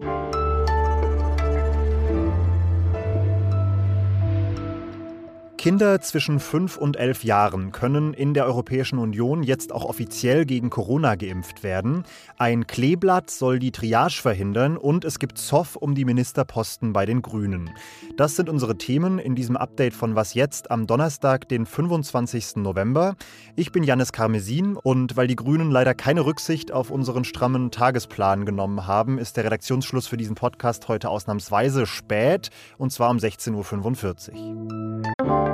you Kinder zwischen 5 und 11 Jahren können in der Europäischen Union jetzt auch offiziell gegen Corona geimpft werden. Ein Kleeblatt soll die Triage verhindern und es gibt Zoff um die Ministerposten bei den Grünen. Das sind unsere Themen in diesem Update von Was jetzt am Donnerstag, den 25. November. Ich bin Janis Karmesin und weil die Grünen leider keine Rücksicht auf unseren strammen Tagesplan genommen haben, ist der Redaktionsschluss für diesen Podcast heute ausnahmsweise spät und zwar um 16.45 Uhr.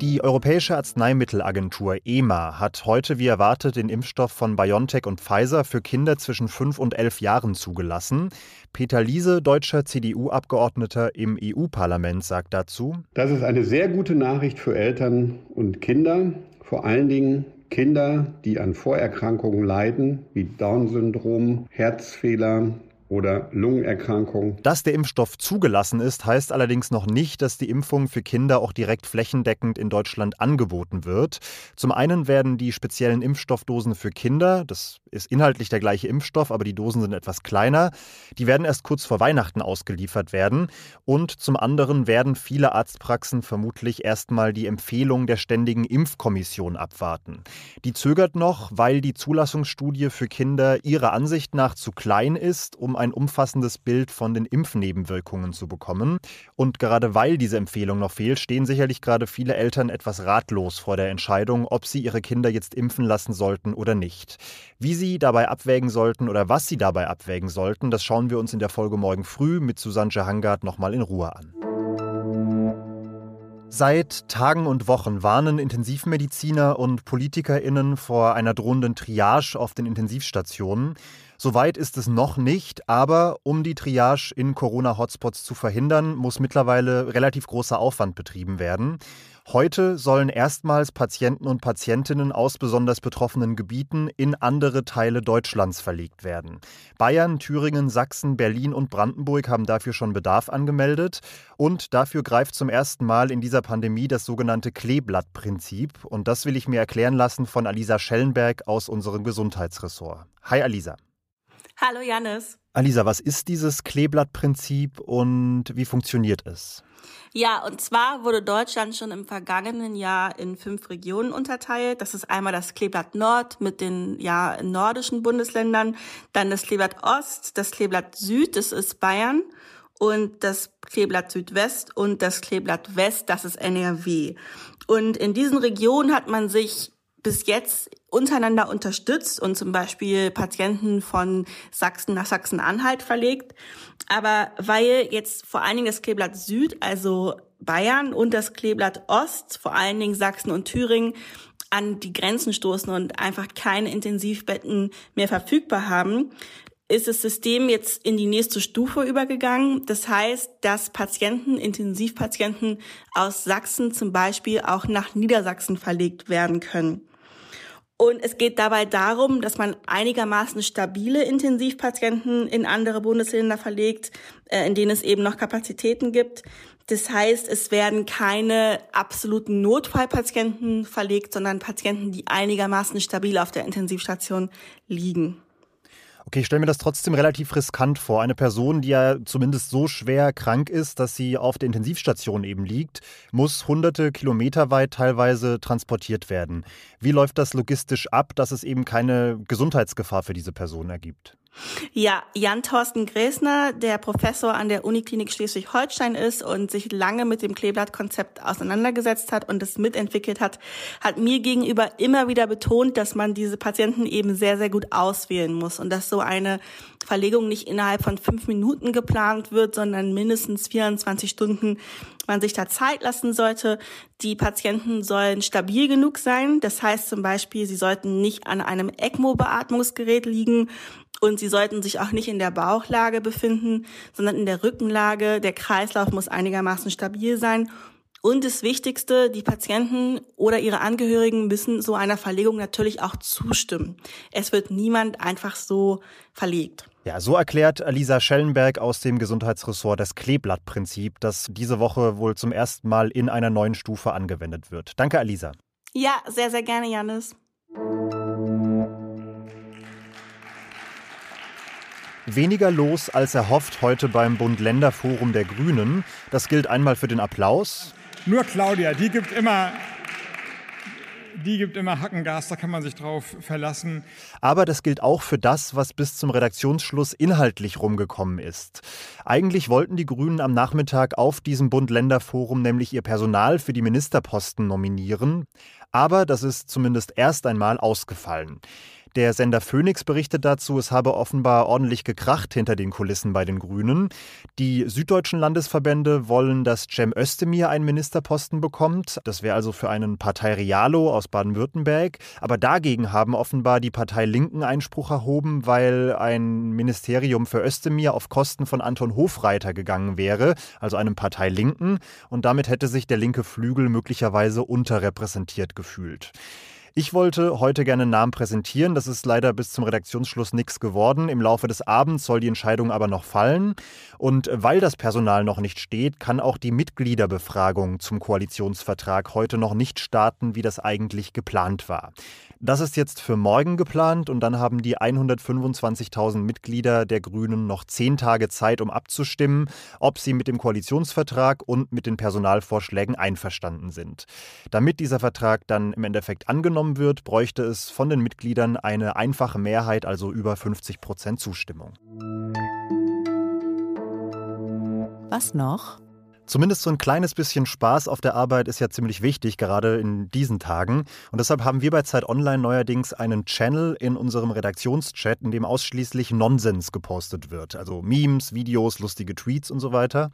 Die Europäische Arzneimittelagentur EMA hat heute wie erwartet den Impfstoff von BioNTech und Pfizer für Kinder zwischen 5 und 11 Jahren zugelassen. Peter Liese, deutscher CDU-Abgeordneter im EU-Parlament, sagt dazu: Das ist eine sehr gute Nachricht für Eltern und Kinder, vor allen Dingen Kinder, die an Vorerkrankungen leiden, wie Down-Syndrom, Herzfehler, oder Lungenerkrankungen. Dass der Impfstoff zugelassen ist, heißt allerdings noch nicht, dass die Impfung für Kinder auch direkt flächendeckend in Deutschland angeboten wird. Zum einen werden die speziellen Impfstoffdosen für Kinder, das ist inhaltlich der gleiche Impfstoff, aber die Dosen sind etwas kleiner, die werden erst kurz vor Weihnachten ausgeliefert werden. Und zum anderen werden viele Arztpraxen vermutlich erstmal die Empfehlung der Ständigen Impfkommission abwarten. Die zögert noch, weil die Zulassungsstudie für Kinder ihrer Ansicht nach zu klein ist, um ein umfassendes Bild von den Impfnebenwirkungen zu bekommen. Und gerade weil diese Empfehlung noch fehlt, stehen sicherlich gerade viele Eltern etwas ratlos vor der Entscheidung, ob sie ihre Kinder jetzt impfen lassen sollten oder nicht. Wie sie dabei abwägen sollten oder was sie dabei abwägen sollten, das schauen wir uns in der Folge morgen früh mit Susanne Hangard nochmal in Ruhe an. Seit Tagen und Wochen warnen Intensivmediziner und PolitikerInnen vor einer drohenden Triage auf den Intensivstationen. Soweit ist es noch nicht, aber um die Triage in Corona-Hotspots zu verhindern, muss mittlerweile relativ großer Aufwand betrieben werden. Heute sollen erstmals Patienten und Patientinnen aus besonders betroffenen Gebieten in andere Teile Deutschlands verlegt werden. Bayern, Thüringen, Sachsen, Berlin und Brandenburg haben dafür schon Bedarf angemeldet. Und dafür greift zum ersten Mal in dieser Pandemie das sogenannte Kleeblattprinzip. Und das will ich mir erklären lassen von Alisa Schellenberg aus unserem Gesundheitsressort. Hi Alisa. Hallo Janis. Alisa, was ist dieses Kleeblattprinzip und wie funktioniert es? Ja, und zwar wurde Deutschland schon im vergangenen Jahr in fünf Regionen unterteilt. Das ist einmal das Kleeblatt Nord mit den ja nordischen Bundesländern, dann das Kleeblatt Ost, das Kleeblatt Süd, das ist Bayern und das Kleeblatt Südwest und das Kleeblatt West, das ist NRW. Und in diesen Regionen hat man sich bis jetzt untereinander unterstützt und zum Beispiel Patienten von Sachsen nach Sachsen-Anhalt verlegt. Aber weil jetzt vor allen Dingen das Kleeblatt Süd, also Bayern und das Kleeblatt Ost, vor allen Dingen Sachsen und Thüringen, an die Grenzen stoßen und einfach keine Intensivbetten mehr verfügbar haben, ist das System jetzt in die nächste Stufe übergegangen. Das heißt, dass Patienten, Intensivpatienten aus Sachsen zum Beispiel auch nach Niedersachsen verlegt werden können. Und es geht dabei darum, dass man einigermaßen stabile Intensivpatienten in andere Bundesländer verlegt, äh, in denen es eben noch Kapazitäten gibt. Das heißt, es werden keine absoluten Notfallpatienten verlegt, sondern Patienten, die einigermaßen stabil auf der Intensivstation liegen. Okay, ich stelle mir das trotzdem relativ riskant vor. Eine Person, die ja zumindest so schwer krank ist, dass sie auf der Intensivstation eben liegt, muss hunderte Kilometer weit teilweise transportiert werden. Wie läuft das logistisch ab, dass es eben keine Gesundheitsgefahr für diese Person ergibt? Ja, Jan Thorsten Gräsner, der Professor an der Uniklinik Schleswig-Holstein ist und sich lange mit dem Kleeblattkonzept auseinandergesetzt hat und es mitentwickelt hat, hat mir gegenüber immer wieder betont, dass man diese Patienten eben sehr, sehr gut auswählen muss und dass so eine Verlegung nicht innerhalb von fünf Minuten geplant wird, sondern mindestens 24 Stunden man sich da Zeit lassen sollte. Die Patienten sollen stabil genug sein. Das heißt zum Beispiel, sie sollten nicht an einem ECMO-Beatmungsgerät liegen Und sie sollten sich auch nicht in der Bauchlage befinden, sondern in der Rückenlage. Der Kreislauf muss einigermaßen stabil sein. Und das Wichtigste, die Patienten oder ihre Angehörigen müssen so einer Verlegung natürlich auch zustimmen. Es wird niemand einfach so verlegt. Ja, so erklärt Alisa Schellenberg aus dem Gesundheitsressort das Kleeblattprinzip, das diese Woche wohl zum ersten Mal in einer neuen Stufe angewendet wird. Danke, Alisa. Ja, sehr, sehr gerne, Janis. Weniger los als erhofft heute beim Bund-Länder-Forum der Grünen. Das gilt einmal für den Applaus. Nur Claudia, die gibt immer die gibt immer Hackengas, da kann man sich drauf verlassen. Aber das gilt auch für das, was bis zum Redaktionsschluss inhaltlich rumgekommen ist. Eigentlich wollten die Grünen am Nachmittag auf diesem Bund-Länder-Forum nämlich ihr Personal für die Ministerposten nominieren. Aber das ist zumindest erst einmal ausgefallen. Der Sender Phoenix berichtet dazu, es habe offenbar ordentlich gekracht hinter den Kulissen bei den Grünen. Die süddeutschen Landesverbände wollen, dass Cem Özdemir einen Ministerposten bekommt. Das wäre also für einen Partei Realo aus Baden-Württemberg. Aber dagegen haben offenbar die Partei Linken Einspruch erhoben, weil ein Ministerium für Özdemir auf Kosten von Anton Hofreiter gegangen wäre, also einem Partei Linken. Und damit hätte sich der linke Flügel möglicherweise unterrepräsentiert gefühlt. Ich wollte heute gerne einen Namen präsentieren. Das ist leider bis zum Redaktionsschluss nichts geworden. Im Laufe des Abends soll die Entscheidung aber noch fallen. Und weil das Personal noch nicht steht, kann auch die Mitgliederbefragung zum Koalitionsvertrag heute noch nicht starten, wie das eigentlich geplant war. Das ist jetzt für morgen geplant und dann haben die 125.000 Mitglieder der Grünen noch zehn Tage Zeit, um abzustimmen, ob sie mit dem Koalitionsvertrag und mit den Personalvorschlägen einverstanden sind. Damit dieser Vertrag dann im Endeffekt angenommen wird, bräuchte es von den Mitgliedern eine einfache Mehrheit, also über 50 Prozent Zustimmung. Was noch? Zumindest so ein kleines bisschen Spaß auf der Arbeit ist ja ziemlich wichtig, gerade in diesen Tagen. Und deshalb haben wir bei Zeit Online neuerdings einen Channel in unserem Redaktionschat, in dem ausschließlich Nonsens gepostet wird. Also Memes, Videos, lustige Tweets und so weiter.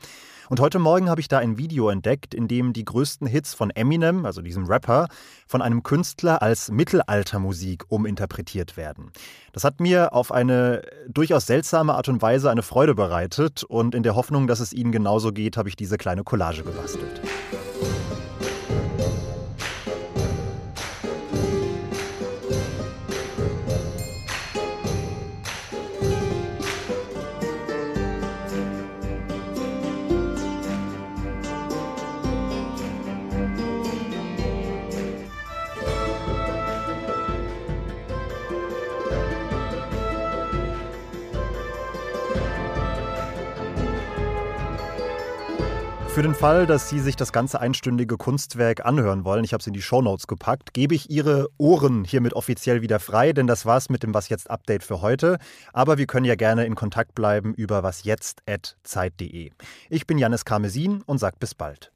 Und heute Morgen habe ich da ein Video entdeckt, in dem die größten Hits von Eminem, also diesem Rapper, von einem Künstler als Mittelaltermusik uminterpretiert werden. Das hat mir auf eine durchaus seltsame Art und Weise eine Freude bereitet und in der Hoffnung, dass es Ihnen genauso geht, habe ich diese kleine Collage gebastelt. Für den Fall, dass Sie sich das ganze einstündige Kunstwerk anhören wollen, ich habe es in die Shownotes gepackt, gebe ich Ihre Ohren hiermit offiziell wieder frei, denn das war's mit dem Was jetzt Update für heute. Aber wir können ja gerne in Kontakt bleiben über wasjetzt.zeit.de. Ich bin Janis Karmesin und sag bis bald.